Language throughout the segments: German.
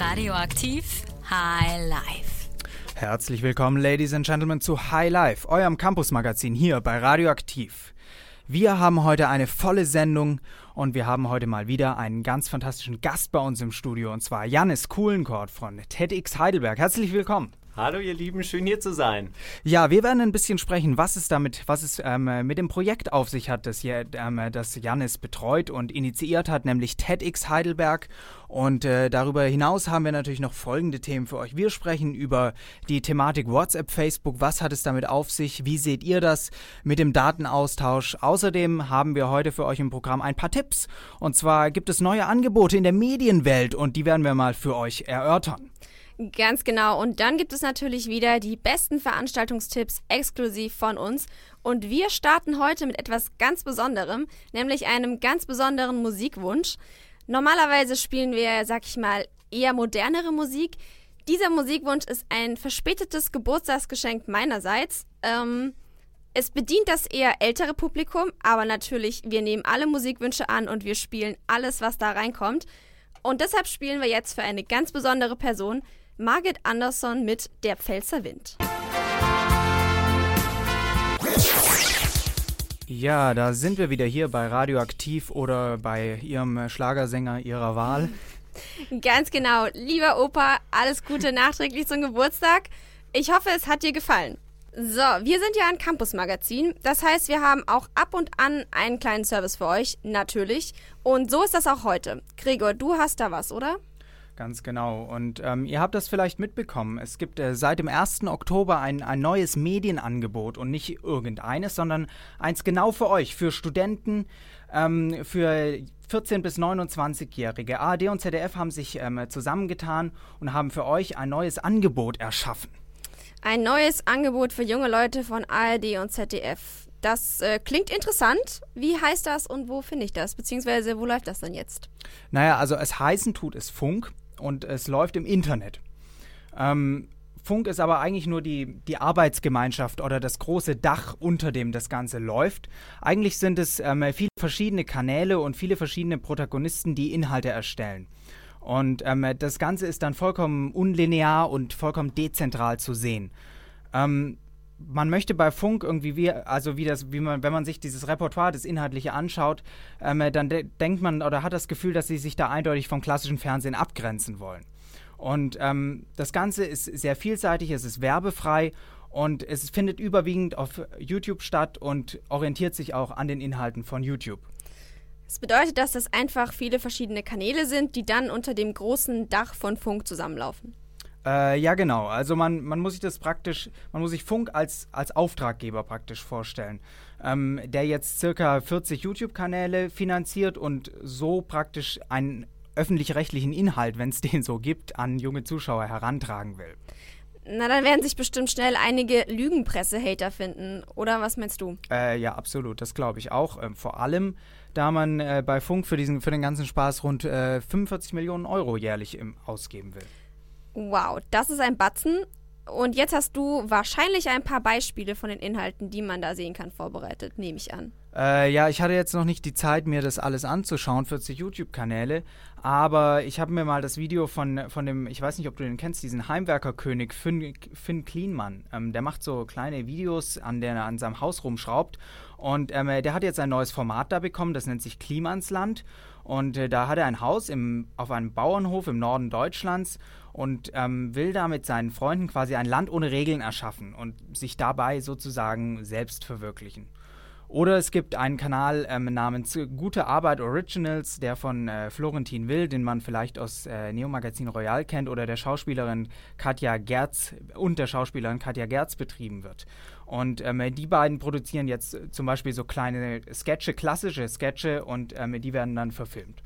Radioaktiv High Life. Herzlich willkommen, Ladies and Gentlemen, zu High Life, eurem Campus-Magazin hier bei Radioaktiv. Wir haben heute eine volle Sendung und wir haben heute mal wieder einen ganz fantastischen Gast bei uns im Studio und zwar Janis Kuhlenkort von TEDx Heidelberg. Herzlich willkommen. Hallo ihr Lieben, schön hier zu sein. Ja, wir werden ein bisschen sprechen, was es damit, was es ähm, mit dem Projekt auf sich hat, das, hier, ähm, das Janis betreut und initiiert hat, nämlich TEDx Heidelberg. Und äh, darüber hinaus haben wir natürlich noch folgende Themen für euch. Wir sprechen über die Thematik WhatsApp, Facebook. Was hat es damit auf sich? Wie seht ihr das mit dem Datenaustausch? Außerdem haben wir heute für euch im Programm ein paar Tipps. Und zwar gibt es neue Angebote in der Medienwelt und die werden wir mal für euch erörtern. Ganz genau. Und dann gibt es natürlich wieder die besten Veranstaltungstipps exklusiv von uns. Und wir starten heute mit etwas ganz Besonderem, nämlich einem ganz besonderen Musikwunsch. Normalerweise spielen wir, sag ich mal, eher modernere Musik. Dieser Musikwunsch ist ein verspätetes Geburtstagsgeschenk meinerseits. Ähm, es bedient das eher ältere Publikum, aber natürlich, wir nehmen alle Musikwünsche an und wir spielen alles, was da reinkommt. Und deshalb spielen wir jetzt für eine ganz besondere Person, Margit Andersson mit Der Pfälzer Wind. Ja, da sind wir wieder hier bei Radioaktiv oder bei Ihrem Schlagersänger Ihrer Wahl. Ganz genau. Lieber Opa, alles Gute nachträglich zum Geburtstag. Ich hoffe, es hat dir gefallen. So, wir sind ja ein Campus-Magazin. Das heißt, wir haben auch ab und an einen kleinen Service für euch, natürlich. Und so ist das auch heute. Gregor, du hast da was, oder? Ganz genau. Und ähm, ihr habt das vielleicht mitbekommen. Es gibt äh, seit dem 1. Oktober ein, ein neues Medienangebot und nicht irgendeines, sondern eins genau für euch, für Studenten, ähm, für 14- bis 29-Jährige. ARD und ZDF haben sich ähm, zusammengetan und haben für euch ein neues Angebot erschaffen. Ein neues Angebot für junge Leute von ARD und ZDF. Das äh, klingt interessant. Wie heißt das und wo finde ich das? Beziehungsweise wo läuft das denn jetzt? Naja, also es heißen tut es Funk und es läuft im Internet. Ähm, Funk ist aber eigentlich nur die, die Arbeitsgemeinschaft oder das große Dach, unter dem das Ganze läuft. Eigentlich sind es ähm, viele verschiedene Kanäle und viele verschiedene Protagonisten, die Inhalte erstellen. Und ähm, das Ganze ist dann vollkommen unlinear und vollkommen dezentral zu sehen. Ähm, man möchte bei Funk irgendwie wie, also wie das, wie man, wenn man sich dieses Repertoire, das Inhaltliche anschaut, ähm, dann de denkt man oder hat das Gefühl, dass sie sich da eindeutig vom klassischen Fernsehen abgrenzen wollen. Und ähm, das Ganze ist sehr vielseitig, es ist werbefrei und es findet überwiegend auf YouTube statt und orientiert sich auch an den Inhalten von YouTube. Das bedeutet, dass das einfach viele verschiedene Kanäle sind, die dann unter dem großen Dach von Funk zusammenlaufen. Äh, ja, genau. Also man, man muss sich das praktisch, man muss sich Funk als, als Auftraggeber praktisch vorstellen, ähm, der jetzt circa 40 YouTube-Kanäle finanziert und so praktisch einen öffentlich-rechtlichen Inhalt, wenn es den so gibt, an junge Zuschauer herantragen will. Na, dann werden sich bestimmt schnell einige Lügenpresse-Hater finden, oder was meinst du? Äh, ja, absolut, das glaube ich auch. Ähm, vor allem, da man äh, bei Funk für, diesen, für den ganzen Spaß rund äh, 45 Millionen Euro jährlich im, ausgeben will. Wow, das ist ein Batzen. Und jetzt hast du wahrscheinlich ein paar Beispiele von den Inhalten, die man da sehen kann, vorbereitet, nehme ich an. Äh, ja, ich hatte jetzt noch nicht die Zeit, mir das alles anzuschauen, 40 YouTube-Kanäle, aber ich habe mir mal das Video von, von dem, ich weiß nicht, ob du den kennst, diesen Heimwerkerkönig Finn, Finn Klienmann. Ähm, der macht so kleine Videos, an der er an seinem Haus rumschraubt und ähm, der hat jetzt ein neues Format da bekommen, das nennt sich Klimansland und äh, da hat er ein Haus im, auf einem Bauernhof im Norden Deutschlands und ähm, will da mit seinen Freunden quasi ein Land ohne Regeln erschaffen und sich dabei sozusagen selbst verwirklichen. Oder es gibt einen Kanal ähm, namens Gute Arbeit Originals, der von äh, Florentin Will, den man vielleicht aus äh, Neo Magazin Royal kennt, oder der Schauspielerin Katja Gerz und der Schauspielerin Katja Gerz betrieben wird. Und ähm, die beiden produzieren jetzt zum Beispiel so kleine Sketche, klassische Sketche, und ähm, die werden dann verfilmt.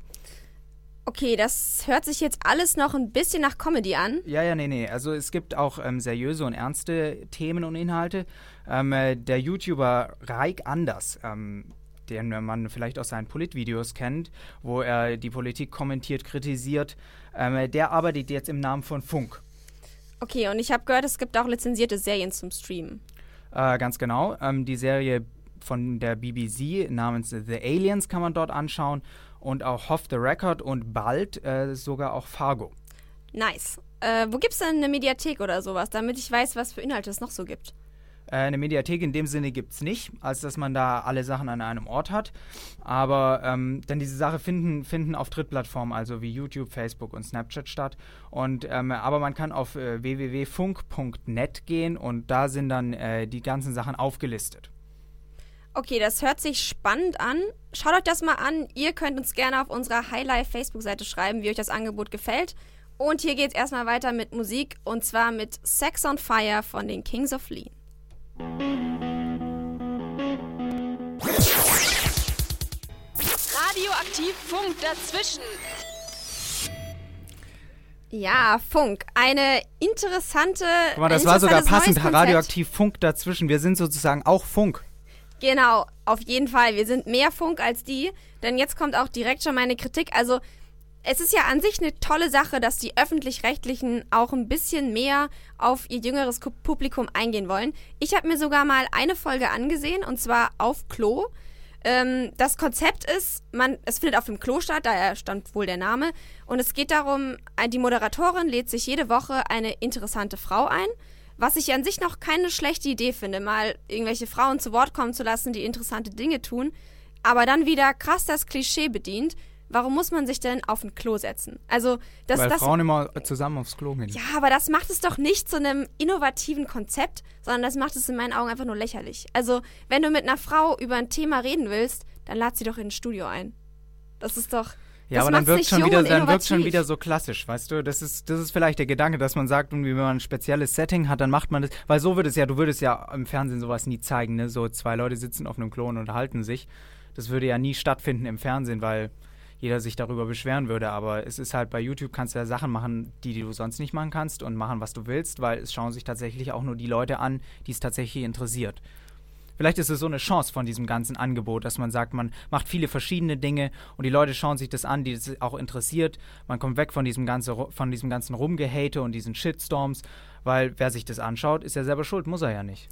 Okay, das hört sich jetzt alles noch ein bisschen nach Comedy an. Ja, ja, nee, nee. Also es gibt auch ähm, seriöse und ernste Themen und Inhalte. Ähm, äh, der YouTuber Raik Anders, ähm, den man vielleicht aus seinen Politvideos kennt, wo er die Politik kommentiert, kritisiert, ähm, der arbeitet jetzt im Namen von Funk. Okay, und ich habe gehört, es gibt auch lizenzierte Serien zum Streamen. Äh, ganz genau. Ähm, die Serie von der BBC namens The Aliens kann man dort anschauen und auch Off the Record und bald äh, sogar auch Fargo. Nice. Äh, wo gibt's denn eine Mediathek oder sowas, damit ich weiß, was für Inhalte es noch so gibt? Äh, eine Mediathek in dem Sinne gibt es nicht, als dass man da alle Sachen an einem Ort hat. Aber ähm, denn diese Sachen finden, finden auf Drittplattformen, also wie YouTube, Facebook und Snapchat statt. Und, ähm, aber man kann auf äh, www.funk.net gehen und da sind dann äh, die ganzen Sachen aufgelistet. Okay, das hört sich spannend an. Schaut euch das mal an. Ihr könnt uns gerne auf unserer Highlife Facebook-Seite schreiben, wie euch das Angebot gefällt. Und hier geht es erstmal weiter mit Musik und zwar mit Sex on Fire von den Kings of Lean. Radioaktiv Funk dazwischen. Ja, Funk. Eine interessante. Guck mal, das war sogar passend. Radioaktiv Funk dazwischen. Wir sind sozusagen auch Funk. Genau, auf jeden Fall. Wir sind mehr Funk als die. Denn jetzt kommt auch direkt schon meine Kritik. Also, es ist ja an sich eine tolle Sache, dass die öffentlich-rechtlichen auch ein bisschen mehr auf ihr jüngeres Publikum eingehen wollen. Ich habe mir sogar mal eine Folge angesehen und zwar auf Klo. Ähm, das Konzept ist, man, es findet auf dem Klo statt, daher stand wohl der Name. Und es geht darum, äh, die Moderatorin lädt sich jede Woche eine interessante Frau ein. Was ich an sich noch keine schlechte Idee finde, mal irgendwelche Frauen zu Wort kommen zu lassen, die interessante Dinge tun, aber dann wieder krass das Klischee bedient warum muss man sich denn auf ein Klo setzen? Also, das, Weil das, Frauen immer zusammen aufs Klo gehen. Ja, aber das macht es doch nicht zu einem innovativen Konzept, sondern das macht es in meinen Augen einfach nur lächerlich. Also, wenn du mit einer Frau über ein Thema reden willst, dann lad sie doch in ein Studio ein. Das ist doch. Ja, aber dann wirkt, schon wieder, dann wirkt schon wieder so klassisch, weißt du? Das ist, das ist vielleicht der Gedanke, dass man sagt, wenn man ein spezielles Setting hat, dann macht man das. Weil so würde es ja, du würdest ja im Fernsehen sowas nie zeigen, ne? So zwei Leute sitzen auf einem Klo und unterhalten sich. Das würde ja nie stattfinden im Fernsehen, weil jeder sich darüber beschweren würde. Aber es ist halt bei YouTube kannst du ja Sachen machen, die, die du sonst nicht machen kannst und machen, was du willst, weil es schauen sich tatsächlich auch nur die Leute an, die es tatsächlich interessiert. Vielleicht ist es so eine Chance von diesem ganzen Angebot, dass man sagt, man macht viele verschiedene Dinge und die Leute schauen sich das an, die es auch interessiert. Man kommt weg von diesem, ganze, von diesem ganzen Rumgehate und diesen Shitstorms, weil wer sich das anschaut, ist ja selber schuld, muss er ja nicht.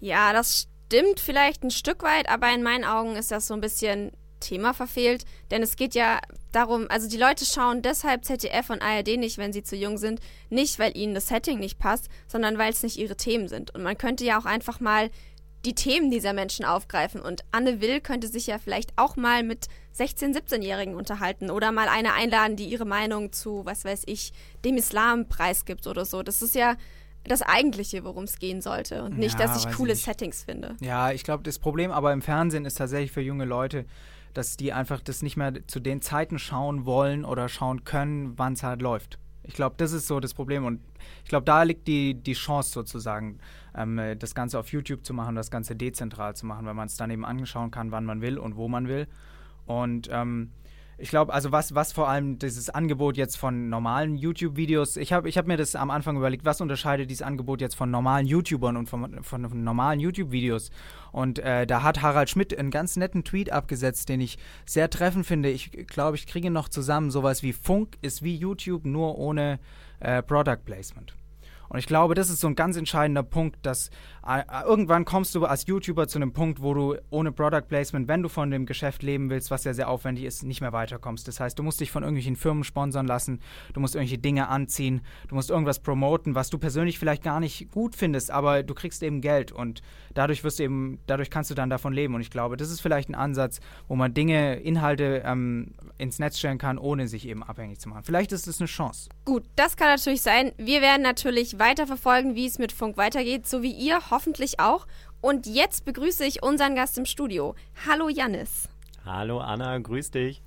Ja, das stimmt vielleicht ein Stück weit, aber in meinen Augen ist das so ein bisschen Thema verfehlt, denn es geht ja darum, also die Leute schauen deshalb ZDF und ARD nicht, wenn sie zu jung sind, nicht weil ihnen das Setting nicht passt, sondern weil es nicht ihre Themen sind. Und man könnte ja auch einfach mal die Themen dieser Menschen aufgreifen und Anne Will könnte sich ja vielleicht auch mal mit 16-, 17-Jährigen unterhalten oder mal eine einladen, die ihre Meinung zu, was weiß ich, dem Islam preisgibt oder so. Das ist ja das Eigentliche, worum es gehen sollte und nicht, ja, dass ich coole ich Settings finde. Ja, ich glaube, das Problem aber im Fernsehen ist tatsächlich für junge Leute, dass die einfach das nicht mehr zu den Zeiten schauen wollen oder schauen können, wann es halt läuft. Ich glaube, das ist so das Problem und ich glaube, da liegt die, die Chance sozusagen, ähm, das Ganze auf YouTube zu machen, das Ganze dezentral zu machen, weil man es dann eben anschauen kann, wann man will und wo man will. Und ähm, ich glaube, also was, was vor allem dieses Angebot jetzt von normalen YouTube-Videos, ich habe ich hab mir das am Anfang überlegt, was unterscheidet dieses Angebot jetzt von normalen YouTubern und von, von, von normalen YouTube-Videos? Und äh, da hat Harald Schmidt einen ganz netten Tweet abgesetzt, den ich sehr treffend finde. Ich glaube, ich kriege noch zusammen sowas wie Funk ist wie YouTube, nur ohne äh, Product Placement. Und ich glaube, das ist so ein ganz entscheidender Punkt, dass äh, irgendwann kommst du als YouTuber zu einem Punkt, wo du ohne Product Placement, wenn du von dem Geschäft leben willst, was ja sehr aufwendig ist, nicht mehr weiterkommst. Das heißt, du musst dich von irgendwelchen Firmen sponsern lassen, du musst irgendwelche Dinge anziehen, du musst irgendwas promoten, was du persönlich vielleicht gar nicht gut findest, aber du kriegst eben Geld und dadurch wirst du eben, dadurch kannst du dann davon leben. Und ich glaube, das ist vielleicht ein Ansatz, wo man Dinge, Inhalte ähm, ins Netz stellen kann, ohne sich eben abhängig zu machen. Vielleicht ist es eine Chance. Gut, das kann natürlich sein. Wir werden natürlich weiterverfolgen, wie es mit Funk weitergeht, so wie ihr hoffentlich auch. Und jetzt begrüße ich unseren Gast im Studio. Hallo Jannis. Hallo Anna, grüß dich.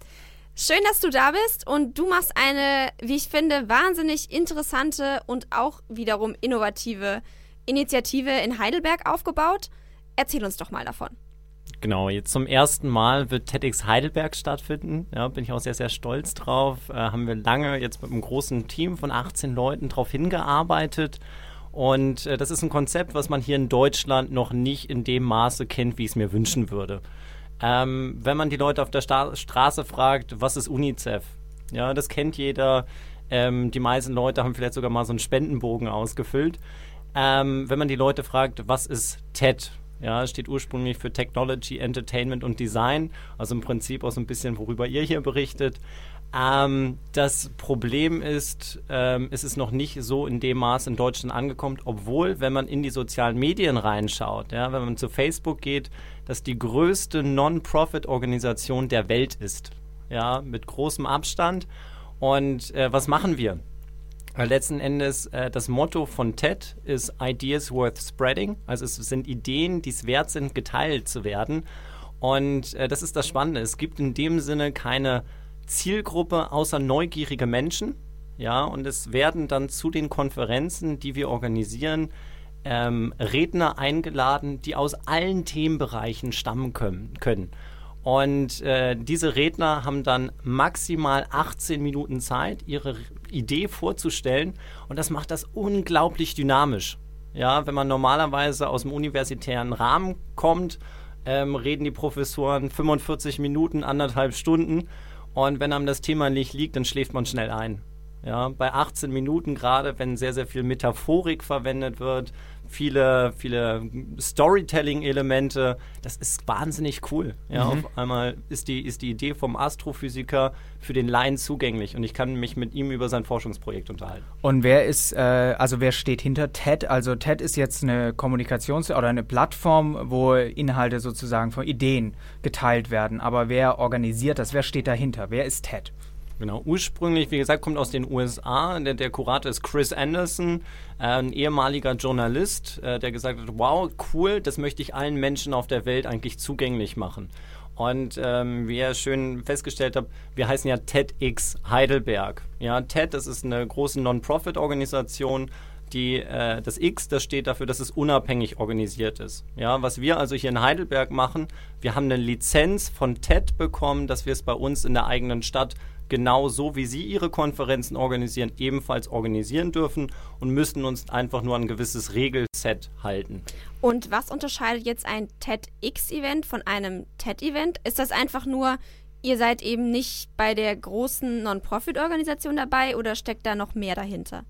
Schön, dass du da bist und du machst eine, wie ich finde, wahnsinnig interessante und auch wiederum innovative Initiative in Heidelberg aufgebaut. Erzähl uns doch mal davon. Genau, jetzt zum ersten Mal wird TEDx Heidelberg stattfinden. Ja, bin ich auch sehr, sehr stolz drauf. Äh, haben wir lange jetzt mit einem großen Team von 18 Leuten darauf hingearbeitet. Und äh, das ist ein Konzept, was man hier in Deutschland noch nicht in dem Maße kennt, wie ich es mir wünschen würde. Ähm, wenn man die Leute auf der Sta Straße fragt, was ist UNICEF? Ja, das kennt jeder. Ähm, die meisten Leute haben vielleicht sogar mal so einen Spendenbogen ausgefüllt. Ähm, wenn man die Leute fragt, was ist TED? Ja, steht ursprünglich für Technology, Entertainment und Design, also im Prinzip auch so ein bisschen, worüber ihr hier berichtet. Ähm, das Problem ist, ähm, es ist noch nicht so in dem Maß in Deutschland angekommen, obwohl, wenn man in die sozialen Medien reinschaut, ja, wenn man zu Facebook geht, das die größte Non-Profit-Organisation der Welt ist. Ja, mit großem Abstand. Und äh, was machen wir? Letzten Endes äh, das Motto von TED ist Ideas worth spreading. Also es sind Ideen, die es wert sind, geteilt zu werden. Und äh, das ist das Spannende. Es gibt in dem Sinne keine Zielgruppe außer neugierige Menschen. Ja, und es werden dann zu den Konferenzen, die wir organisieren, ähm, Redner eingeladen, die aus allen Themenbereichen stammen können. können. Und äh, diese Redner haben dann maximal 18 Minuten Zeit, ihre Idee vorzustellen. Und das macht das unglaublich dynamisch. Ja, wenn man normalerweise aus dem universitären Rahmen kommt, ähm, reden die Professoren 45 Minuten, anderthalb Stunden. Und wenn einem das Thema nicht liegt, dann schläft man schnell ein. Ja, bei 18 Minuten gerade, wenn sehr, sehr viel Metaphorik verwendet wird, viele, viele Storytelling-Elemente, das ist wahnsinnig cool. Ja, mhm. Auf einmal ist die, ist die Idee vom Astrophysiker für den Laien zugänglich und ich kann mich mit ihm über sein Forschungsprojekt unterhalten. Und wer ist, äh, also wer steht hinter TED? Also TED ist jetzt eine Kommunikations- oder eine Plattform, wo Inhalte sozusagen von Ideen geteilt werden. Aber wer organisiert das? Wer steht dahinter? Wer ist TED? Genau, ursprünglich, wie gesagt, kommt aus den USA. Der, der Kurator ist Chris Anderson, äh, ein ehemaliger Journalist, äh, der gesagt hat, wow, cool, das möchte ich allen Menschen auf der Welt eigentlich zugänglich machen. Und ähm, wie ihr schön festgestellt habt, wir heißen ja TEDx Heidelberg. Ja, TED, das ist eine große Non-Profit-Organisation, die, äh, das X, das steht dafür, dass es unabhängig organisiert ist. Ja, was wir also hier in Heidelberg machen, wir haben eine Lizenz von TED bekommen, dass wir es bei uns in der eigenen Stadt genau so, wie Sie Ihre Konferenzen organisieren, ebenfalls organisieren dürfen und müssen uns einfach nur an ein gewisses Regelset halten. Und was unterscheidet jetzt ein TEDx-Event von einem TED-Event? Ist das einfach nur, ihr seid eben nicht bei der großen Non-Profit-Organisation dabei oder steckt da noch mehr dahinter?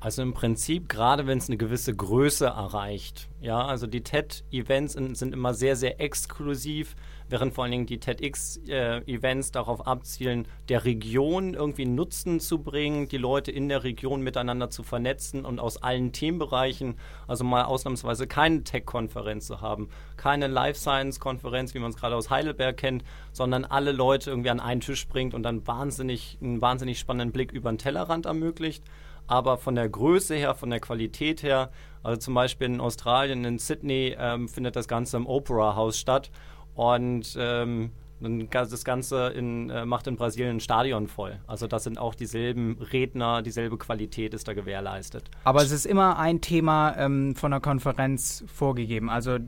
Also im Prinzip, gerade wenn es eine gewisse Größe erreicht, ja, also die TED-Events sind immer sehr, sehr exklusiv während vor allen Dingen die TEDx-Events äh, darauf abzielen, der Region irgendwie Nutzen zu bringen, die Leute in der Region miteinander zu vernetzen und aus allen Themenbereichen, also mal ausnahmsweise keine Tech-Konferenz zu haben, keine Life Science-Konferenz, wie man es gerade aus Heidelberg kennt, sondern alle Leute irgendwie an einen Tisch bringt und dann wahnsinnig, einen wahnsinnig spannenden Blick über den Tellerrand ermöglicht. Aber von der Größe her, von der Qualität her, also zum Beispiel in Australien, in Sydney, ähm, findet das Ganze im Opera House statt und ähm, das Ganze in, äh, macht in Brasilien ein Stadion voll. Also das sind auch dieselben Redner, dieselbe Qualität ist da gewährleistet. Aber es ist immer ein Thema ähm, von der Konferenz vorgegeben. Also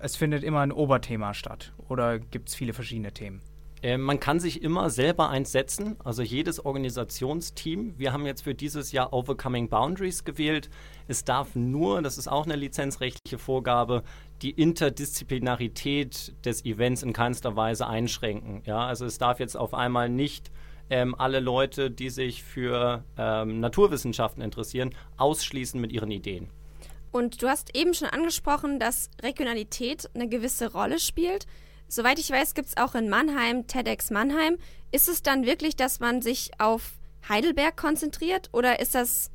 es findet immer ein Oberthema statt. Oder gibt es viele verschiedene Themen? Ähm, man kann sich immer selber eins setzen, also jedes Organisationsteam. Wir haben jetzt für dieses Jahr Overcoming Boundaries gewählt. Es darf nur, das ist auch eine lizenzrechtliche Vorgabe, die Interdisziplinarität des Events in keinster Weise einschränken. Ja, also es darf jetzt auf einmal nicht ähm, alle Leute, die sich für ähm, Naturwissenschaften interessieren, ausschließen mit ihren Ideen. Und du hast eben schon angesprochen, dass Regionalität eine gewisse Rolle spielt. Soweit ich weiß, gibt es auch in Mannheim TEDx Mannheim. Ist es dann wirklich, dass man sich auf Heidelberg konzentriert oder ist das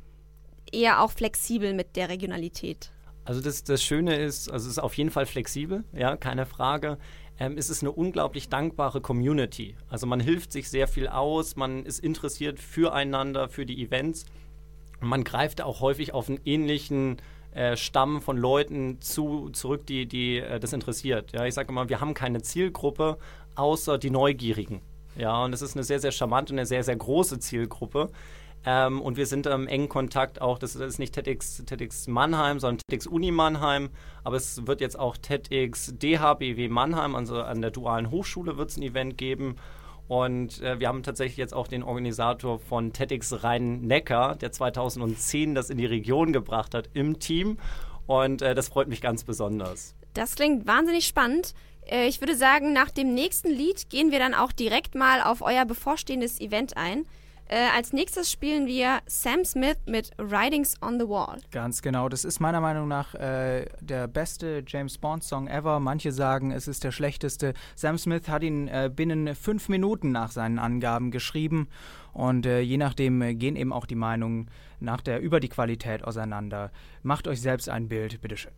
eher auch flexibel mit der Regionalität? Also das, das Schöne ist, also es ist auf jeden Fall flexibel, ja, keine Frage. Ähm, es ist eine unglaublich dankbare Community. Also man hilft sich sehr viel aus, man ist interessiert füreinander, für die Events. man greift auch häufig auf einen ähnlichen äh, Stamm von Leuten zu, zurück, die, die äh, das interessiert. Ja, ich sage immer, wir haben keine Zielgruppe außer die Neugierigen. Ja, und das ist eine sehr, sehr charmante und eine sehr, sehr große Zielgruppe. Ähm, und wir sind im engen Kontakt auch, das ist nicht TEDx, TEDx Mannheim, sondern TEDx Uni Mannheim, aber es wird jetzt auch TEDx DHBW Mannheim, also an der Dualen Hochschule wird es ein Event geben. Und äh, wir haben tatsächlich jetzt auch den Organisator von TEDx Rhein-Neckar, der 2010 das in die Region gebracht hat, im Team. Und äh, das freut mich ganz besonders. Das klingt wahnsinnig spannend. Äh, ich würde sagen, nach dem nächsten Lied gehen wir dann auch direkt mal auf euer bevorstehendes Event ein. Äh, als nächstes spielen wir Sam Smith mit Writings on the Wall. Ganz genau. Das ist meiner Meinung nach äh, der beste James Bond-Song ever. Manche sagen, es ist der schlechteste. Sam Smith hat ihn äh, binnen fünf Minuten nach seinen Angaben geschrieben. Und äh, je nachdem äh, gehen eben auch die Meinungen nach der über die Qualität auseinander. Macht euch selbst ein Bild, bitteschön.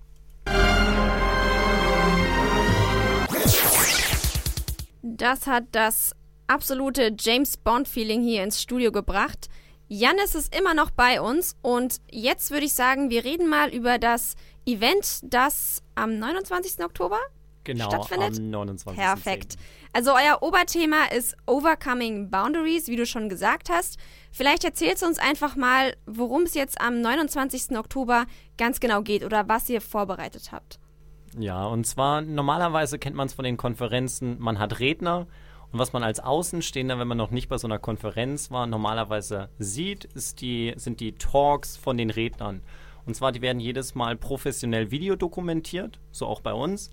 Das hat das absolute James Bond-Feeling hier ins Studio gebracht. Janis ist immer noch bei uns und jetzt würde ich sagen, wir reden mal über das Event, das am 29. Oktober genau, stattfindet. Am 29. Perfekt. Also euer Oberthema ist Overcoming Boundaries, wie du schon gesagt hast. Vielleicht erzählst du uns einfach mal, worum es jetzt am 29. Oktober ganz genau geht oder was ihr vorbereitet habt. Ja, und zwar normalerweise kennt man es von den Konferenzen, man hat Redner und was man als Außenstehender, wenn man noch nicht bei so einer Konferenz war, normalerweise sieht, die, sind die Talks von den Rednern. Und zwar, die werden jedes Mal professionell videodokumentiert, so auch bei uns,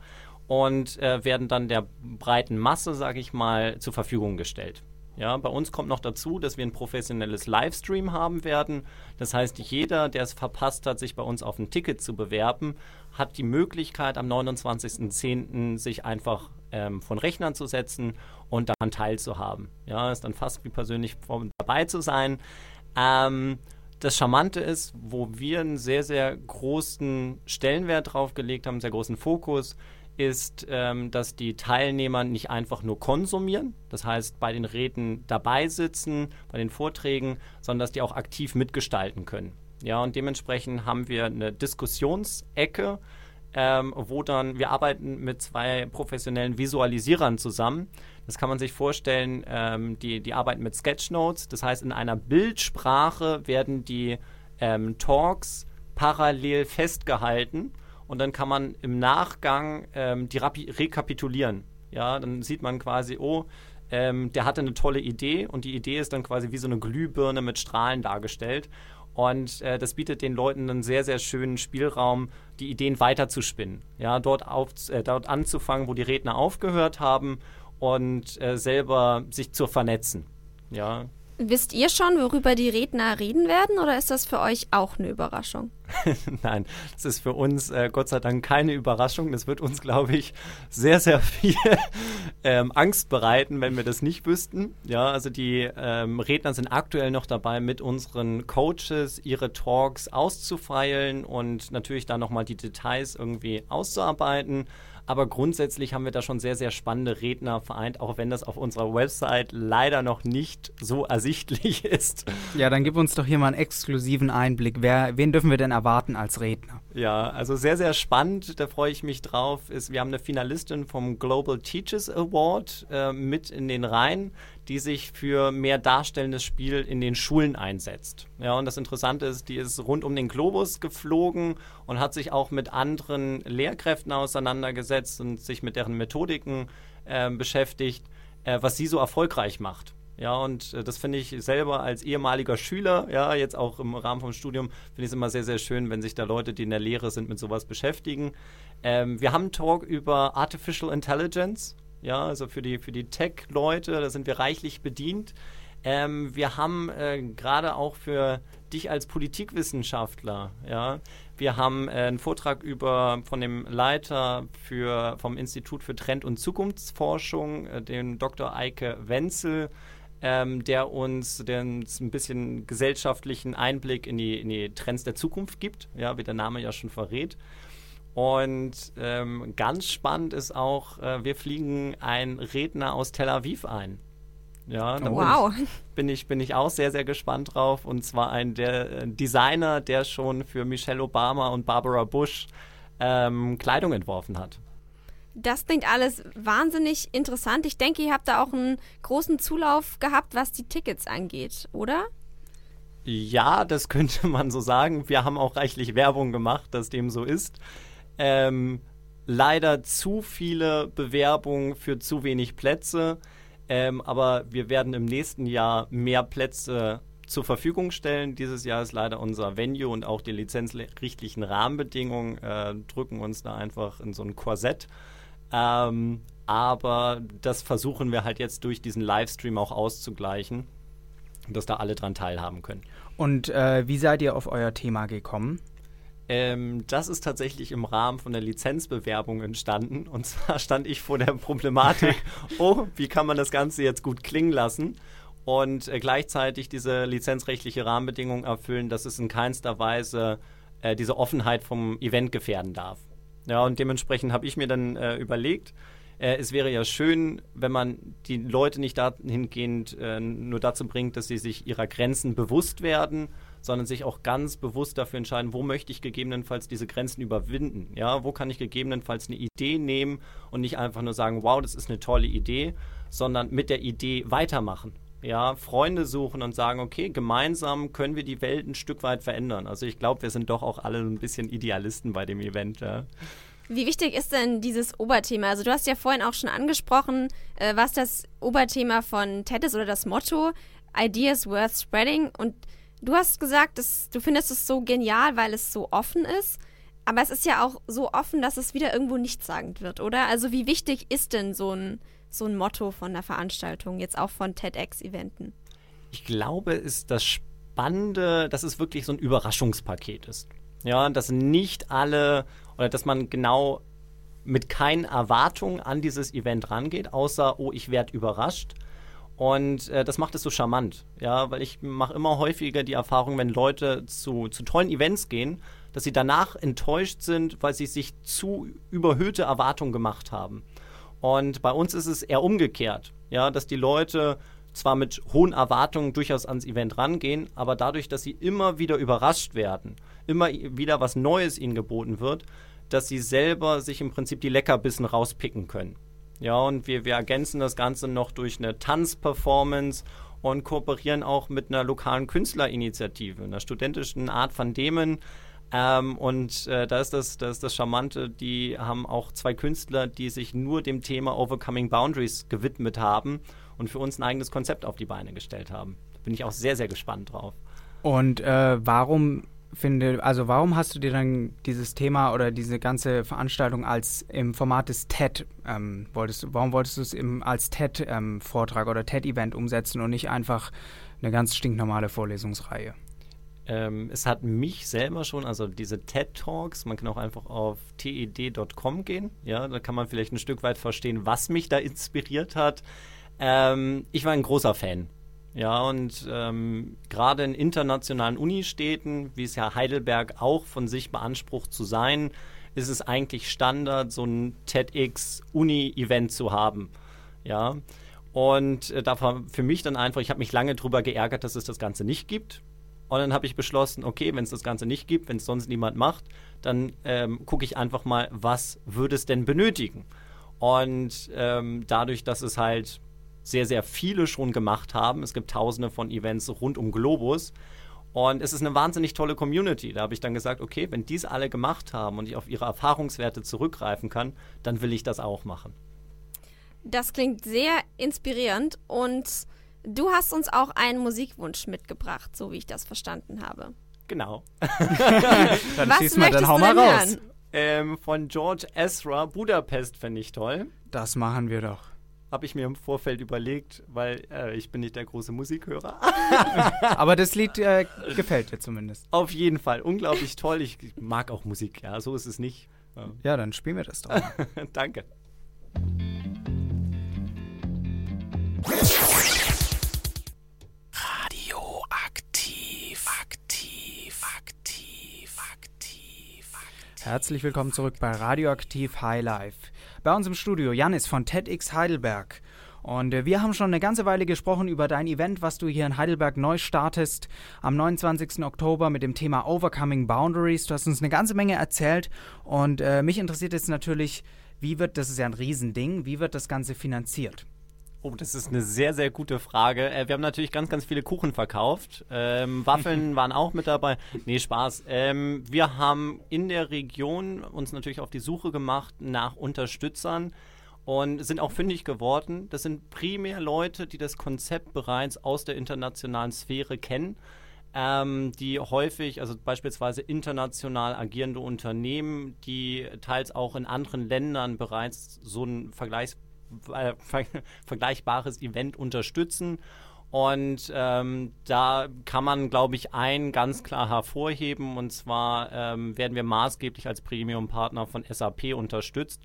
und äh, werden dann der breiten Masse, sage ich mal, zur Verfügung gestellt. Ja, bei uns kommt noch dazu, dass wir ein professionelles Livestream haben werden. Das heißt, jeder, der es verpasst hat, sich bei uns auf ein Ticket zu bewerben, hat die Möglichkeit, am 29.10. sich einfach ähm, von Rechnern zu setzen und daran teilzuhaben. Ja, ist dann fast wie persönlich dabei zu sein. Ähm, das Charmante ist, wo wir einen sehr, sehr großen Stellenwert drauf gelegt haben, einen sehr großen Fokus, ist, ähm, dass die Teilnehmer nicht einfach nur konsumieren, das heißt bei den Reden dabei sitzen, bei den Vorträgen, sondern dass die auch aktiv mitgestalten können. Ja, und dementsprechend haben wir eine Diskussionsecke, ähm, wo dann wir arbeiten mit zwei professionellen Visualisierern zusammen. Das kann man sich vorstellen, ähm, die, die arbeiten mit Sketchnotes. Das heißt, in einer Bildsprache werden die ähm, Talks parallel festgehalten und dann kann man im Nachgang ähm, die rekapitulieren. Ja, dann sieht man quasi, oh, ähm, der hatte eine tolle Idee und die Idee ist dann quasi wie so eine Glühbirne mit Strahlen dargestellt. Und äh, das bietet den Leuten einen sehr, sehr schönen Spielraum, die Ideen weiterzuspinnen. Ja, dort, auf, äh, dort anzufangen, wo die Redner aufgehört haben und äh, selber sich zu vernetzen. Ja. Wisst ihr schon, worüber die Redner reden werden oder ist das für euch auch eine Überraschung? Nein, das ist für uns äh, Gott sei Dank keine Überraschung. Das wird uns, glaube ich, sehr, sehr viel ähm, Angst bereiten, wenn wir das nicht wüssten. Ja, also die ähm, Redner sind aktuell noch dabei, mit unseren Coaches ihre Talks auszufeilen und natürlich dann nochmal die Details irgendwie auszuarbeiten. Aber grundsätzlich haben wir da schon sehr, sehr spannende Redner vereint, auch wenn das auf unserer Website leider noch nicht so ersichtlich ist. Ja, dann gib uns doch hier mal einen exklusiven Einblick. Wer, wen dürfen wir denn erwarten als Redner? Ja, also sehr, sehr spannend, da freue ich mich drauf. Ist, wir haben eine Finalistin vom Global Teachers Award äh, mit in den Reihen die sich für mehr darstellendes Spiel in den Schulen einsetzt. Ja, und das Interessante ist, die ist rund um den Globus geflogen und hat sich auch mit anderen Lehrkräften auseinandergesetzt und sich mit deren Methodiken äh, beschäftigt, äh, was sie so erfolgreich macht. Ja, und äh, das finde ich selber als ehemaliger Schüler, ja, jetzt auch im Rahmen vom Studium, finde ich es immer sehr, sehr schön, wenn sich da Leute, die in der Lehre sind, mit sowas beschäftigen. Ähm, wir haben einen Talk über Artificial Intelligence ja, also für die, für die Tech-Leute, da sind wir reichlich bedient. Ähm, wir haben äh, gerade auch für dich als Politikwissenschaftler, ja, wir haben äh, einen Vortrag über von dem Leiter für, vom Institut für Trend- und Zukunftsforschung, äh, den Dr. Eike Wenzel, ähm, der uns den, ein bisschen gesellschaftlichen Einblick in die, in die Trends der Zukunft gibt, ja, wie der Name ja schon verrät. Und ähm, ganz spannend ist auch, äh, wir fliegen einen Redner aus Tel Aviv ein. Ja, da wow. bin, ich, bin ich, bin ich auch sehr, sehr gespannt drauf. Und zwar ein der, äh, Designer, der schon für Michelle Obama und Barbara Bush ähm, Kleidung entworfen hat. Das klingt alles wahnsinnig interessant. Ich denke, ihr habt da auch einen großen Zulauf gehabt, was die Tickets angeht, oder? Ja, das könnte man so sagen. Wir haben auch reichlich Werbung gemacht, dass dem so ist ähm, leider zu viele Bewerbungen für zu wenig Plätze. Ähm, aber wir werden im nächsten Jahr mehr Plätze zur Verfügung stellen. Dieses Jahr ist leider unser Venue und auch die lizenzrechtlichen Rahmenbedingungen äh, drücken uns da einfach in so ein Korsett. Ähm, aber das versuchen wir halt jetzt durch diesen Livestream auch auszugleichen. dass da alle dran teilhaben können. Und äh, wie seid ihr auf euer Thema gekommen? Ähm, das ist tatsächlich im Rahmen von der Lizenzbewerbung entstanden. Und zwar stand ich vor der Problematik, oh, wie kann man das Ganze jetzt gut klingen lassen? Und äh, gleichzeitig diese lizenzrechtliche Rahmenbedingung erfüllen, dass es in keinster Weise äh, diese Offenheit vom Event gefährden darf. Ja, und dementsprechend habe ich mir dann äh, überlegt, äh, es wäre ja schön, wenn man die Leute nicht dahingehend äh, nur dazu bringt, dass sie sich ihrer Grenzen bewusst werden, sondern sich auch ganz bewusst dafür entscheiden, wo möchte ich gegebenenfalls diese Grenzen überwinden. Ja, wo kann ich gegebenenfalls eine Idee nehmen und nicht einfach nur sagen, wow, das ist eine tolle Idee, sondern mit der Idee weitermachen. Ja, Freunde suchen und sagen, okay, gemeinsam können wir die Welt ein Stück weit verändern. Also ich glaube, wir sind doch auch alle ein bisschen Idealisten bei dem Event. Ja. Wie wichtig ist denn dieses Oberthema? Also du hast ja vorhin auch schon angesprochen, äh, was das Oberthema von TED ist oder das Motto Ideas Worth Spreading. Und du hast gesagt, dass du findest es so genial, weil es so offen ist. Aber es ist ja auch so offen, dass es wieder irgendwo nichtssagend wird, oder? Also wie wichtig ist denn so ein, so ein Motto von der Veranstaltung, jetzt auch von TEDx-Eventen? Ich glaube, ist das Spannende, dass es wirklich so ein Überraschungspaket ist. Ja, dass nicht alle oder dass man genau mit keinen Erwartungen an dieses Event rangeht, außer, oh, ich werde überrascht. Und äh, das macht es so charmant, ja, weil ich mache immer häufiger die Erfahrung, wenn Leute zu, zu tollen Events gehen, dass sie danach enttäuscht sind, weil sie sich zu überhöhte Erwartungen gemacht haben. Und bei uns ist es eher umgekehrt, ja, dass die Leute zwar mit hohen Erwartungen durchaus ans Event rangehen, aber dadurch, dass sie immer wieder überrascht werden, immer wieder was Neues ihnen geboten wird, dass sie selber sich im Prinzip die Leckerbissen rauspicken können. Ja, und wir, wir ergänzen das Ganze noch durch eine Tanzperformance und kooperieren auch mit einer lokalen Künstlerinitiative, einer studentischen Art von Demen. Ähm, und äh, da, ist das, da ist das Charmante, die haben auch zwei Künstler, die sich nur dem Thema Overcoming Boundaries gewidmet haben und für uns ein eigenes Konzept auf die Beine gestellt haben. Da bin ich auch sehr, sehr gespannt drauf. Und äh, warum finde, also warum hast du dir dann dieses Thema oder diese ganze Veranstaltung als im Format des TED ähm, wolltest du, warum wolltest du es im, als TED-Vortrag ähm, oder TED-Event umsetzen und nicht einfach eine ganz stinknormale Vorlesungsreihe? Ähm, es hat mich selber schon, also diese TED Talks, man kann auch einfach auf ted.com gehen, ja, da kann man vielleicht ein Stück weit verstehen, was mich da inspiriert hat. Ähm, ich war ein großer Fan ja, und ähm, gerade in internationalen Unistädten, wie es ja Heidelberg auch von sich beansprucht zu sein, ist es eigentlich Standard, so ein TEDx-Uni-Event zu haben. Ja, und äh, da war für mich dann einfach, ich habe mich lange darüber geärgert, dass es das Ganze nicht gibt. Und dann habe ich beschlossen, okay, wenn es das Ganze nicht gibt, wenn es sonst niemand macht, dann ähm, gucke ich einfach mal, was würde es denn benötigen. Und ähm, dadurch, dass es halt sehr, sehr viele schon gemacht haben. Es gibt tausende von Events rund um Globus. Und es ist eine wahnsinnig tolle Community. Da habe ich dann gesagt, okay, wenn dies alle gemacht haben und ich auf ihre Erfahrungswerte zurückgreifen kann, dann will ich das auch machen. Das klingt sehr inspirierend und du hast uns auch einen Musikwunsch mitgebracht, so wie ich das verstanden habe. Genau. dann Was mal, dann hau mal raus. Ähm, von George Ezra, Budapest finde ich toll. Das machen wir doch habe ich mir im Vorfeld überlegt, weil äh, ich bin nicht der große Musikhörer. Aber das Lied äh, gefällt dir zumindest. Auf jeden Fall, unglaublich toll. Ich mag auch Musik, ja, so ist es nicht. Ja, dann spielen wir das doch. Danke. Radioaktiv, aktiv, aktiv, aktiv. Herzlich willkommen zurück bei Radioaktiv High Life. Bei uns im Studio Janis von TEDx Heidelberg. Und äh, wir haben schon eine ganze Weile gesprochen über dein Event, was du hier in Heidelberg neu startest am 29. Oktober mit dem Thema Overcoming Boundaries. Du hast uns eine ganze Menge erzählt und äh, mich interessiert jetzt natürlich, wie wird, das ist ja ein Riesending, wie wird das Ganze finanziert? Oh, das ist eine sehr, sehr gute Frage. Äh, wir haben natürlich ganz, ganz viele Kuchen verkauft. Ähm, Waffeln waren auch mit dabei. Nee, Spaß. Ähm, wir haben in der Region uns natürlich auf die Suche gemacht nach Unterstützern und sind auch fündig geworden. Das sind primär Leute, die das Konzept bereits aus der internationalen Sphäre kennen. Ähm, die häufig, also beispielsweise international agierende Unternehmen, die teils auch in anderen Ländern bereits so ein Vergleichs äh, ver vergleichbares Event unterstützen. Und ähm, da kann man, glaube ich, einen ganz klar hervorheben. Und zwar ähm, werden wir maßgeblich als Premium-Partner von SAP unterstützt,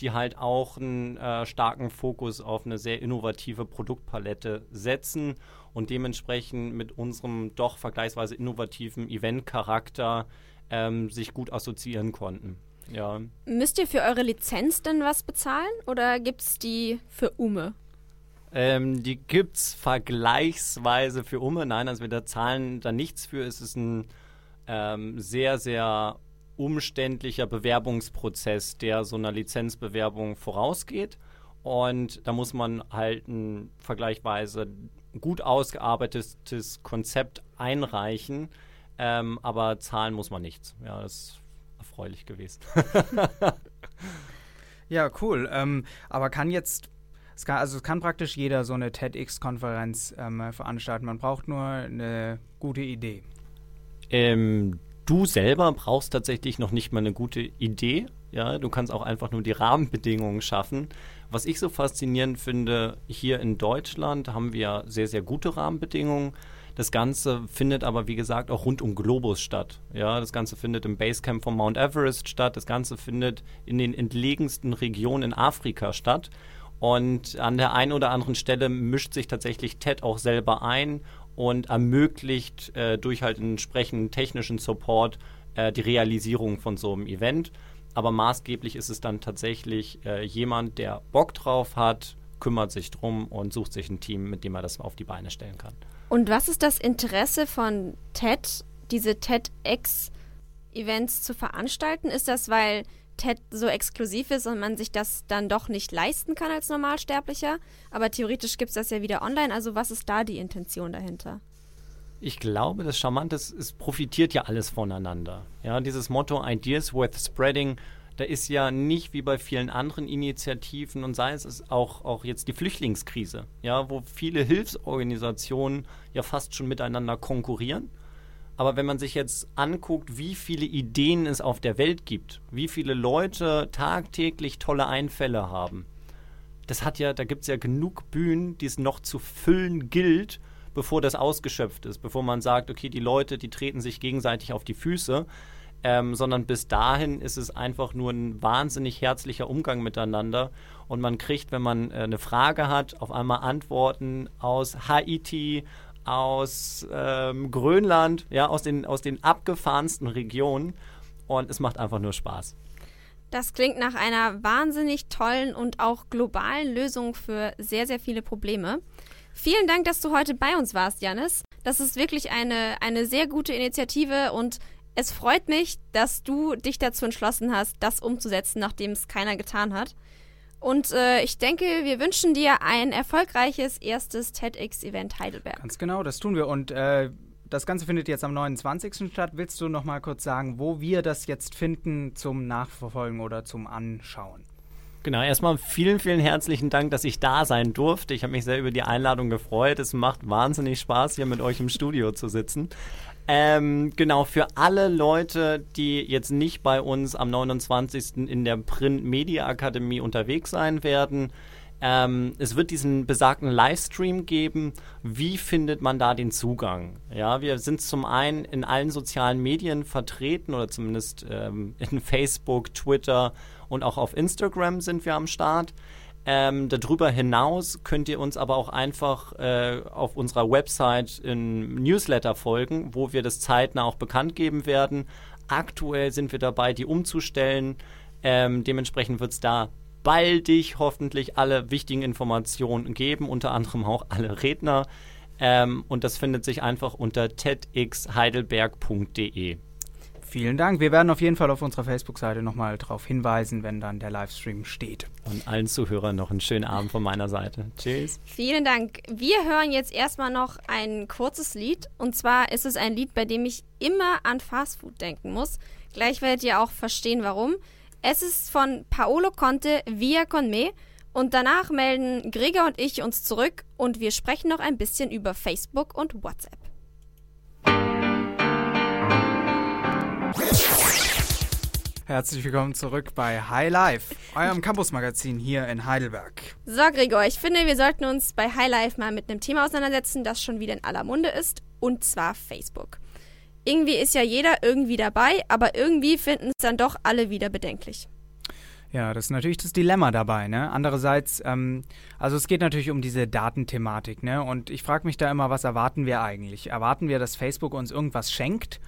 die halt auch einen äh, starken Fokus auf eine sehr innovative Produktpalette setzen und dementsprechend mit unserem doch vergleichsweise innovativen Event-Charakter ähm, sich gut assoziieren konnten. Ja. Müsst ihr für eure Lizenz denn was bezahlen oder gibt es die für Ume? Ähm, die gibt es vergleichsweise für Umme. Nein, also wir da zahlen da nichts für. Es ist ein ähm, sehr, sehr umständlicher Bewerbungsprozess, der so einer Lizenzbewerbung vorausgeht. Und da muss man halt ein vergleichsweise gut ausgearbeitetes Konzept einreichen. Ähm, aber zahlen muss man nichts. Ja, das ist erfreulich gewesen. ja, cool. Ähm, aber kann jetzt es kann, also es kann praktisch jeder so eine TEDx-Konferenz ähm, veranstalten. Man braucht nur eine gute Idee. Ähm, du selber brauchst tatsächlich noch nicht mal eine gute Idee. Ja, du kannst auch einfach nur die Rahmenbedingungen schaffen. Was ich so faszinierend finde, hier in Deutschland haben wir sehr, sehr gute Rahmenbedingungen. Das Ganze findet aber, wie gesagt, auch rund um Globus statt. Ja, das Ganze findet im Basecamp von Mount Everest statt. Das Ganze findet in den entlegensten Regionen in Afrika statt. Und an der einen oder anderen Stelle mischt sich tatsächlich TED auch selber ein und ermöglicht äh, durch halt entsprechenden technischen Support äh, die Realisierung von so einem Event. Aber maßgeblich ist es dann tatsächlich äh, jemand, der Bock drauf hat, kümmert sich drum und sucht sich ein Team, mit dem er das auf die Beine stellen kann. Und was ist das Interesse von TED, diese TEDx-Events zu veranstalten? Ist das, weil TED so exklusiv ist und man sich das dann doch nicht leisten kann als Normalsterblicher. Aber theoretisch gibt es das ja wieder online. Also was ist da die Intention dahinter? Ich glaube, das Charmante ist, es profitiert ja alles voneinander. Ja, dieses Motto Ideas worth spreading, da ist ja nicht wie bei vielen anderen Initiativen und sei es auch, auch jetzt die Flüchtlingskrise, ja, wo viele Hilfsorganisationen ja fast schon miteinander konkurrieren. Aber wenn man sich jetzt anguckt, wie viele Ideen es auf der Welt gibt, wie viele Leute tagtäglich tolle Einfälle haben, das hat ja, da gibt es ja genug Bühnen, die es noch zu füllen gilt, bevor das ausgeschöpft ist, bevor man sagt, okay, die Leute, die treten sich gegenseitig auf die Füße, ähm, sondern bis dahin ist es einfach nur ein wahnsinnig herzlicher Umgang miteinander und man kriegt, wenn man äh, eine Frage hat, auf einmal Antworten aus Haiti, aus ähm, Grönland, ja, aus den, aus den abgefahrensten Regionen. Und es macht einfach nur Spaß. Das klingt nach einer wahnsinnig tollen und auch globalen Lösung für sehr, sehr viele Probleme. Vielen Dank, dass du heute bei uns warst, Janis. Das ist wirklich eine, eine sehr gute Initiative und es freut mich, dass du dich dazu entschlossen hast, das umzusetzen, nachdem es keiner getan hat. Und äh, ich denke, wir wünschen dir ein erfolgreiches erstes TEDx-Event Heidelberg. Ganz genau, das tun wir. Und äh, das Ganze findet jetzt am 29. statt. Willst du noch mal kurz sagen, wo wir das jetzt finden zum Nachverfolgen oder zum Anschauen? Genau, erstmal vielen, vielen herzlichen Dank, dass ich da sein durfte. Ich habe mich sehr über die Einladung gefreut. Es macht wahnsinnig Spaß, hier mit euch im Studio zu sitzen. Ähm, genau, für alle Leute, die jetzt nicht bei uns am 29. in der Print Media Akademie unterwegs sein werden, ähm, es wird diesen besagten Livestream geben. Wie findet man da den Zugang? Ja, wir sind zum einen in allen sozialen Medien vertreten oder zumindest ähm, in Facebook, Twitter und auch auf Instagram sind wir am Start. Ähm, darüber hinaus könnt ihr uns aber auch einfach äh, auf unserer Website im Newsletter folgen, wo wir das zeitnah auch bekannt geben werden. Aktuell sind wir dabei, die umzustellen. Ähm, dementsprechend wird es da baldig hoffentlich alle wichtigen Informationen geben, unter anderem auch alle Redner. Ähm, und das findet sich einfach unter tedxheidelberg.de. Vielen Dank. Wir werden auf jeden Fall auf unserer Facebook-Seite nochmal darauf hinweisen, wenn dann der Livestream steht. Und allen Zuhörern noch einen schönen Abend von meiner Seite. Tschüss. Vielen Dank. Wir hören jetzt erstmal noch ein kurzes Lied. Und zwar ist es ein Lied, bei dem ich immer an Fastfood denken muss. Gleich werdet ihr auch verstehen, warum. Es ist von Paolo Conte, Via con me. Und danach melden Gregor und ich uns zurück und wir sprechen noch ein bisschen über Facebook und WhatsApp. Herzlich willkommen zurück bei High Life, eurem Campus-Magazin hier in Heidelberg. So, Gregor, ich finde, wir sollten uns bei High Life mal mit einem Thema auseinandersetzen, das schon wieder in aller Munde ist, und zwar Facebook. Irgendwie ist ja jeder irgendwie dabei, aber irgendwie finden es dann doch alle wieder bedenklich. Ja, das ist natürlich das Dilemma dabei, ne? Andererseits, ähm, also es geht natürlich um diese Datenthematik, ne? Und ich frage mich da immer, was erwarten wir eigentlich? Erwarten wir, dass Facebook uns irgendwas schenkt?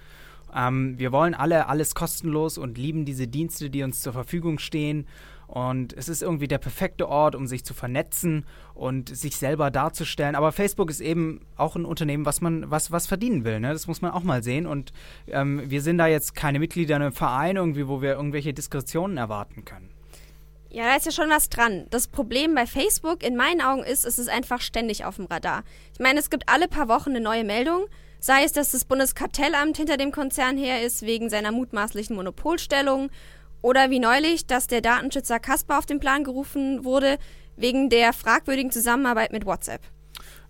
Ähm, wir wollen alle alles kostenlos und lieben diese Dienste, die uns zur Verfügung stehen. Und es ist irgendwie der perfekte Ort, um sich zu vernetzen und sich selber darzustellen. Aber Facebook ist eben auch ein Unternehmen, was man was, was verdienen will. Ne? Das muss man auch mal sehen. Und ähm, wir sind da jetzt keine Mitglieder in einem Verein irgendwie, wo wir irgendwelche Diskretionen erwarten können. Ja, da ist ja schon was dran. Das Problem bei Facebook in meinen Augen ist, es ist einfach ständig auf dem Radar. Ich meine, es gibt alle paar Wochen eine neue Meldung. Sei es, dass das Bundeskartellamt hinter dem Konzern her ist wegen seiner mutmaßlichen Monopolstellung oder wie neulich, dass der Datenschützer Kasper auf den Plan gerufen wurde wegen der fragwürdigen Zusammenarbeit mit WhatsApp.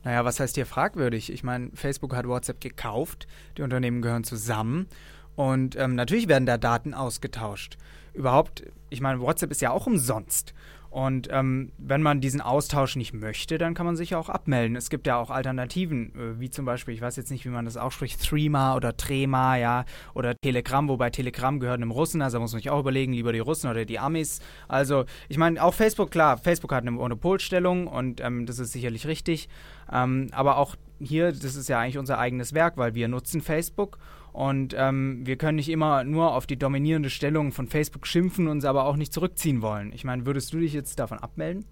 Naja, was heißt hier fragwürdig? Ich meine, Facebook hat WhatsApp gekauft, die Unternehmen gehören zusammen und ähm, natürlich werden da Daten ausgetauscht. Überhaupt, ich meine, WhatsApp ist ja auch umsonst. Und ähm, wenn man diesen Austausch nicht möchte, dann kann man sich ja auch abmelden. Es gibt ja auch Alternativen, äh, wie zum Beispiel, ich weiß jetzt nicht, wie man das ausspricht, Threema oder Trema, ja, oder Telegram, wobei Telegram gehört einem Russen, also muss man sich auch überlegen, lieber die Russen oder die Amis. Also, ich meine, auch Facebook, klar, Facebook hat eine Monopolstellung und ähm, das ist sicherlich richtig. Ähm, aber auch hier, das ist ja eigentlich unser eigenes Werk, weil wir nutzen Facebook und ähm, wir können nicht immer nur auf die dominierende Stellung von Facebook schimpfen, uns aber auch nicht zurückziehen wollen. Ich meine, würdest du dich jetzt davon abmelden?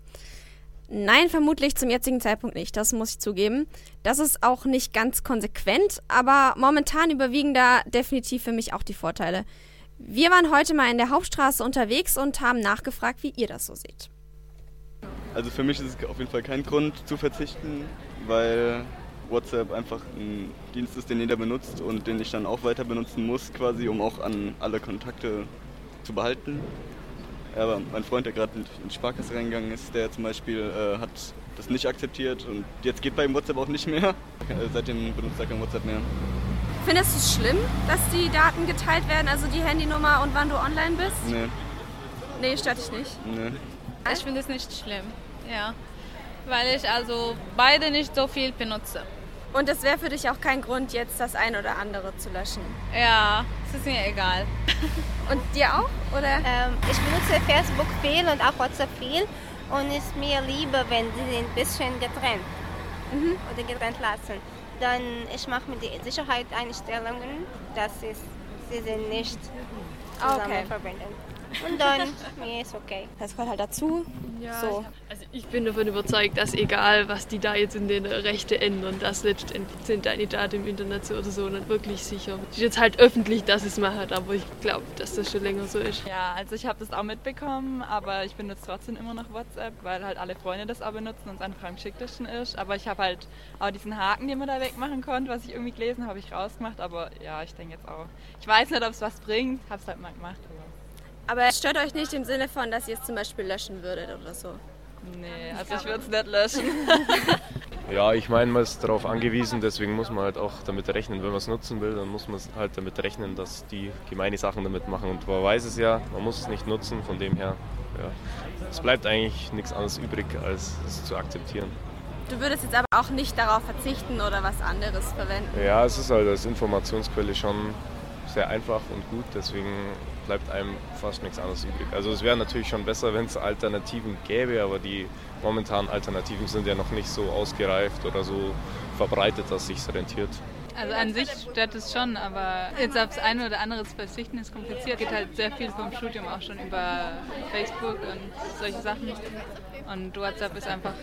Nein, vermutlich zum jetzigen Zeitpunkt nicht, das muss ich zugeben. Das ist auch nicht ganz konsequent, aber momentan überwiegen da definitiv für mich auch die Vorteile. Wir waren heute mal in der Hauptstraße unterwegs und haben nachgefragt, wie ihr das so seht. Also für mich ist es auf jeden Fall kein Grund zu verzichten, weil WhatsApp einfach ein Dienst ist, den jeder benutzt und den ich dann auch weiter benutzen muss, quasi, um auch an alle Kontakte zu behalten. Aber mein Freund, der gerade in die Sparkasse reingegangen ist, der zum Beispiel äh, hat das nicht akzeptiert und jetzt geht bei ihm WhatsApp auch nicht mehr. Äh, seitdem benutzt er kein WhatsApp mehr. Findest du es schlimm, dass die Daten geteilt werden, also die Handynummer und wann du online bist? Nee. Nee, stört dich nicht. Nee. Ich finde es nicht schlimm, ja. Weil ich also beide nicht so viel benutze. Und es wäre für dich auch kein Grund, jetzt das ein oder andere zu löschen. Ja, es ist mir egal. Und dir auch? Oder? Ähm, ich benutze Facebook viel und auch WhatsApp viel und es ist mir lieber, wenn sie ein bisschen getrennt mhm. oder getrennt lassen. Dann ich mache mir die Sicherheitseinstellungen, dass es, sie sind nicht zusammen Okay. verbinden. Und dann mir ist okay. Das gehört halt dazu. Ja, So. also ich bin davon überzeugt, dass egal, was die da jetzt in den Rechte ändern, dass letztendlich sind deine Daten im Internet so oder so nicht wirklich sicher. Es ist jetzt halt öffentlich, dass es macht, aber ich glaube, dass das schon länger so ist. Ja, also ich habe das auch mitbekommen, aber ich benutze trotzdem immer noch WhatsApp, weil halt alle Freunde das auch benutzen und es einfach am geschicktesten ist. Aber ich habe halt auch diesen Haken, den man da wegmachen konnte, was ich irgendwie gelesen habe, habe ich rausgemacht. Aber ja, ich denke jetzt auch, ich weiß nicht, ob es was bringt, habe es halt mal gemacht. Aber Aber es stört euch nicht im Sinne von, dass ihr es zum Beispiel löschen würdet oder so. nee, also ich würde es nicht löschen. Ja, ich meine, man ist darauf angewiesen, deswegen muss man halt auch damit rechnen. Wenn man es nutzen will, dann muss man halt damit rechnen, dass die gemeine Sachen damit machen. Und man weiß es ja, man muss es nicht nutzen, von dem her, ja, es bleibt eigentlich nichts anderes übrig, als es zu akzeptieren. Du würdest jetzt aber auch nicht darauf verzichten oder was anderes verwenden. Ja, es ist halt als Informationsquelle schon sehr einfach und gut, deswegen bleibt einem fast nichts anderes übrig. Also es wäre natürlich schon besser, wenn es Alternativen gäbe, aber die momentanen Alternativen sind ja noch nicht so ausgereift oder so verbreitet, dass sich rentiert. Also an sich stört es schon, aber jetzt aufs eine oder andere zu verzichten ist kompliziert. Geht halt sehr viel vom Studium auch schon über Facebook und solche Sachen. Und WhatsApp ist einfach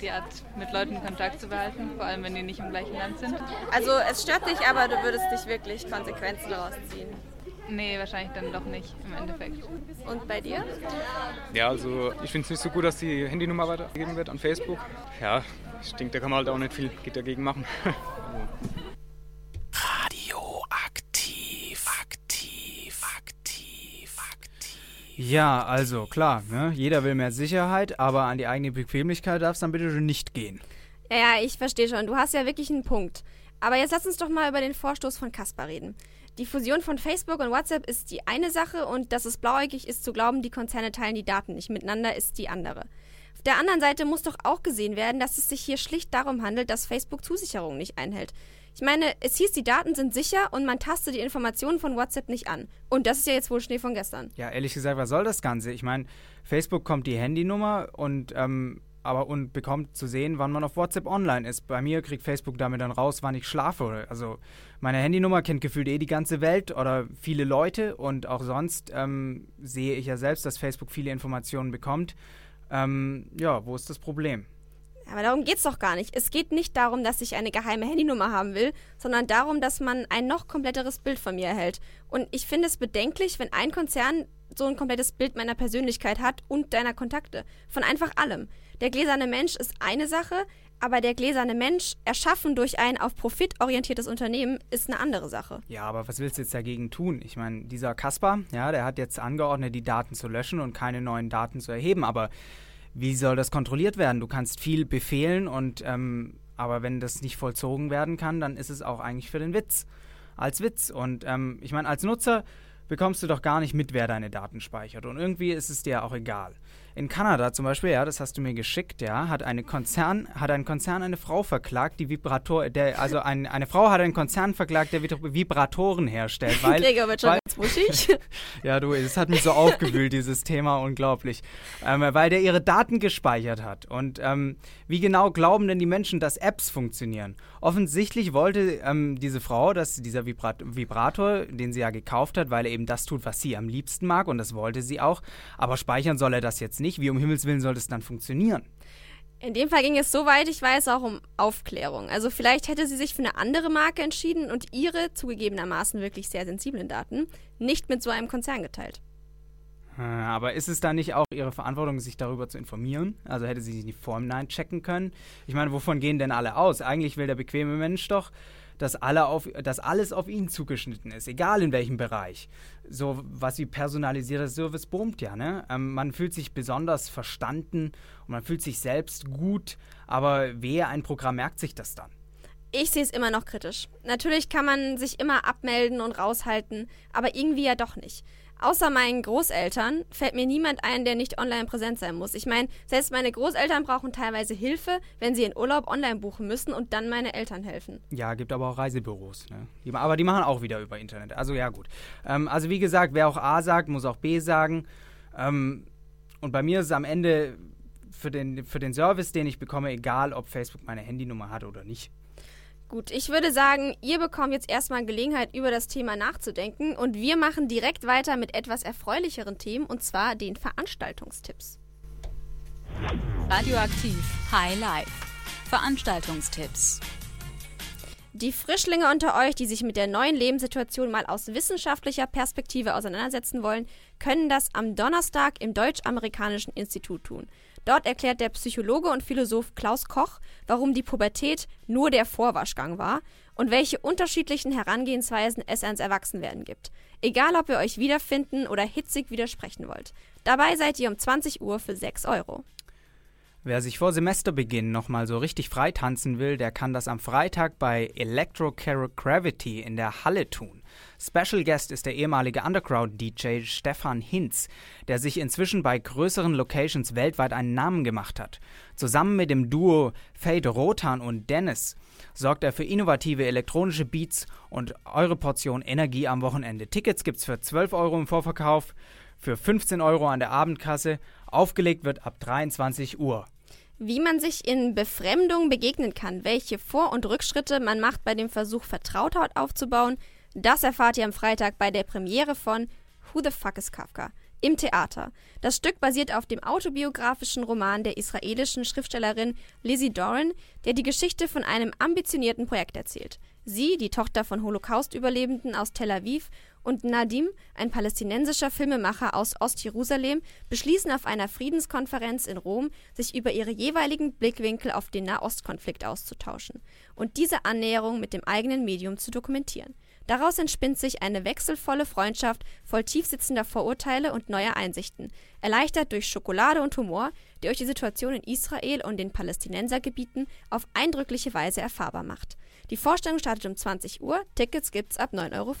die Art, mit Leuten Kontakt zu behalten, vor allem wenn die nicht im gleichen Land sind. Also es stört dich, aber du würdest nicht wirklich Konsequenzen daraus ziehen. Nee, wahrscheinlich dann doch nicht im Endeffekt. Und bei dir? Ja, also ich finde es nicht so gut, dass die Handynummer weitergegeben wird an Facebook. Ja, ich denke, da kann man halt auch nicht viel dagegen machen. Radioaktiv, aktiv, aktiv, aktiv. Ja, also klar, ne? jeder will mehr Sicherheit, aber an die eigene Bequemlichkeit darf es dann bitte nicht gehen. Ja, ja, ich verstehe schon. Du hast ja wirklich einen Punkt. Aber jetzt lass uns doch mal über den Vorstoß von Kaspar reden. Die Fusion von Facebook und WhatsApp ist die eine Sache und dass es blauäugig ist zu glauben, die Konzerne teilen die Daten nicht miteinander, ist die andere. Auf der anderen Seite muss doch auch gesehen werden, dass es sich hier schlicht darum handelt, dass Facebook Zusicherungen nicht einhält. Ich meine, es hieß, die Daten sind sicher und man tastet die Informationen von WhatsApp nicht an. Und das ist ja jetzt wohl Schnee von gestern. Ja, ehrlich gesagt, was soll das Ganze? Ich meine, Facebook kommt die Handynummer und ähm, aber und bekommt zu sehen, wann man auf WhatsApp online ist. Bei mir kriegt Facebook damit dann raus, wann ich schlafe. Also meine Handynummer kennt gefühlt eh die ganze Welt oder viele Leute und auch sonst ähm, sehe ich ja selbst, dass Facebook viele Informationen bekommt. Ähm, ja, wo ist das Problem? Aber darum geht es doch gar nicht. Es geht nicht darum, dass ich eine geheime Handynummer haben will, sondern darum, dass man ein noch kompletteres Bild von mir erhält. Und ich finde es bedenklich, wenn ein Konzern so ein komplettes Bild meiner Persönlichkeit hat und deiner Kontakte. Von einfach allem. Der gläserne Mensch ist eine Sache, aber der gläserne Mensch, erschaffen durch ein auf Profit orientiertes Unternehmen, ist eine andere Sache. Ja, aber was willst du jetzt dagegen tun? Ich meine, dieser Kasper, ja, der hat jetzt angeordnet, die Daten zu löschen und keine neuen Daten zu erheben. Aber wie soll das kontrolliert werden? Du kannst viel befehlen und ähm, aber wenn das nicht vollzogen werden kann, dann ist es auch eigentlich für den Witz. Als Witz. Und ähm, ich meine, als Nutzer bekommst du doch gar nicht mit, wer deine Daten speichert. Und irgendwie ist es dir auch egal. In Kanada zum Beispiel, ja, das hast du mir geschickt, ja, hat eine Konzern, hat ein Konzern eine Frau verklagt, die Vibrator, der, also ein, eine Frau hat einen Konzern verklagt, der Vibratoren herstellt, weil. Gregor wird schon weil, ganz wuschig. ja, du, es hat mich so aufgewühlt, dieses Thema, unglaublich. Ähm, weil der ihre Daten gespeichert hat. Und ähm, wie genau glauben denn die Menschen, dass Apps funktionieren? Offensichtlich wollte ähm, diese Frau, dass dieser Vibrat Vibrator, den sie ja gekauft hat, weil er eben das tut, was sie am liebsten mag, und das wollte sie auch, aber speichern soll er das jetzt nicht. Wie um Himmels Willen soll das dann funktionieren? In dem Fall ging es soweit, ich weiß, auch um Aufklärung. Also vielleicht hätte sie sich für eine andere Marke entschieden und ihre zugegebenermaßen wirklich sehr sensiblen Daten nicht mit so einem Konzern geteilt. Äh, aber ist es dann nicht auch ihre Verantwortung, sich darüber zu informieren? Also hätte sie sich nicht vor dem checken können? Ich meine, wovon gehen denn alle aus? Eigentlich will der bequeme Mensch doch, dass, alle auf, dass alles auf ihn zugeschnitten ist, egal in welchem Bereich. So was wie personalisierter Service boomt ja, ne? Ähm, man fühlt sich besonders verstanden und man fühlt sich selbst gut, aber wer ein Programm merkt sich das dann? Ich sehe es immer noch kritisch. Natürlich kann man sich immer abmelden und raushalten, aber irgendwie ja doch nicht. Außer meinen Großeltern fällt mir niemand ein, der nicht online präsent sein muss. Ich meine, selbst meine Großeltern brauchen teilweise Hilfe, wenn sie in Urlaub online buchen müssen und dann meine Eltern helfen. Ja, gibt aber auch Reisebüros. Ne? Die, aber die machen auch wieder über Internet. Also ja, gut. Ähm, also wie gesagt, wer auch A sagt, muss auch B sagen. Ähm, und bei mir ist es am Ende für den, für den Service, den ich bekomme, egal, ob Facebook meine Handynummer hat oder nicht. Gut, ich würde sagen, ihr bekommt jetzt erstmal Gelegenheit, über das Thema nachzudenken und wir machen direkt weiter mit etwas erfreulicheren Themen und zwar den Veranstaltungstipps. Radioaktiv High Life. Veranstaltungstipps. Die Frischlinge unter euch, die sich mit der neuen Lebenssituation mal aus wissenschaftlicher Perspektive auseinandersetzen wollen, können das am Donnerstag im Deutsch-Amerikanischen Institut tun. Dort erklärt der Psychologe und Philosoph Klaus Koch, warum die Pubertät nur der Vorwaschgang war und welche unterschiedlichen Herangehensweisen es ans Erwachsenwerden gibt. Egal, ob ihr euch wiederfinden oder hitzig widersprechen wollt. Dabei seid ihr um 20 Uhr für 6 Euro. Wer sich vor Semesterbeginn nochmal so richtig freitanzen will, der kann das am Freitag bei Electrogravity in der Halle tun. Special Guest ist der ehemalige Underground-DJ Stefan Hinz, der sich inzwischen bei größeren Locations weltweit einen Namen gemacht hat. Zusammen mit dem Duo Fade Rotan und Dennis sorgt er für innovative elektronische Beats und eure Portion Energie am Wochenende. Tickets gibt's für 12 Euro im Vorverkauf, für 15 Euro an der Abendkasse. Aufgelegt wird ab 23 Uhr. Wie man sich in Befremdung begegnen kann, welche Vor- und Rückschritte man macht bei dem Versuch, Vertrautheit aufzubauen, das erfahrt ihr am Freitag bei der Premiere von Who the Fuck is Kafka? im Theater. Das Stück basiert auf dem autobiografischen Roman der israelischen Schriftstellerin Lizzie Doran, der die Geschichte von einem ambitionierten Projekt erzählt. Sie, die Tochter von Holocaust-Überlebenden aus Tel Aviv, und Nadim, ein palästinensischer Filmemacher aus Ostjerusalem, beschließen auf einer Friedenskonferenz in Rom, sich über ihre jeweiligen Blickwinkel auf den Nahostkonflikt auszutauschen und diese Annäherung mit dem eigenen Medium zu dokumentieren. Daraus entspinnt sich eine wechselvolle Freundschaft voll tiefsitzender Vorurteile und neuer Einsichten, erleichtert durch Schokolade und Humor, die euch die Situation in Israel und den Palästinensergebieten auf eindrückliche Weise erfahrbar macht. Die Vorstellung startet um 20 Uhr. Tickets gibt's ab 9,50 Euro.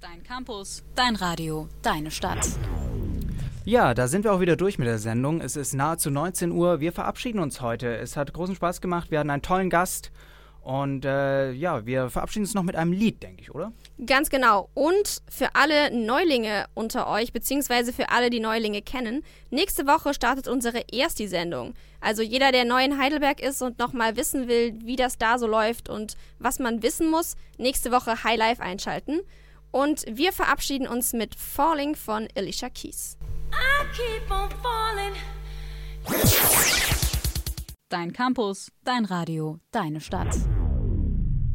Dein Campus, dein Radio, deine Stadt. Ja, da sind wir auch wieder durch mit der Sendung. Es ist nahezu 19 Uhr. Wir verabschieden uns heute. Es hat großen Spaß gemacht. Wir hatten einen tollen Gast. Und äh, ja, wir verabschieden uns noch mit einem Lied, denke ich, oder? Ganz genau. Und für alle Neulinge unter euch, beziehungsweise für alle, die Neulinge kennen, nächste Woche startet unsere Ersti-Sendung. Also jeder, der neu in Heidelberg ist und nochmal wissen will, wie das da so läuft und was man wissen muss, nächste Woche High Life einschalten. Und wir verabschieden uns mit Falling von Alicia Keys. Dein Campus, dein Radio, deine Stadt.